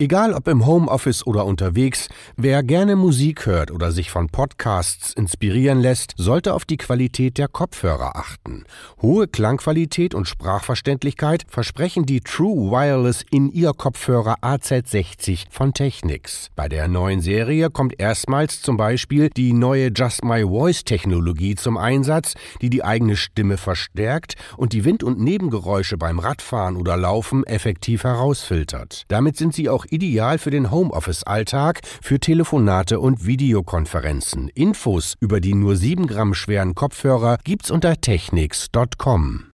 Egal ob im Homeoffice oder unterwegs, wer gerne Musik hört oder sich von Podcasts inspirieren lässt, sollte auf die Qualität der Kopfhörer achten. Hohe Klangqualität und Sprachverständlichkeit versprechen die True Wireless In-Ear-Kopfhörer AZ60 von Technics. Bei der neuen Serie kommt erstmals zum Beispiel die neue Just My Voice Technologie zum Einsatz, die die eigene Stimme verstärkt und die Wind- und Nebengeräusche beim Radfahren oder Laufen effektiv herausfiltert. Damit sind sie auch ideal für den Homeoffice-Alltag, für Telefonate und Videokonferenzen. Infos über die nur 7 Gramm schweren Kopfhörer gibt's unter technics.com.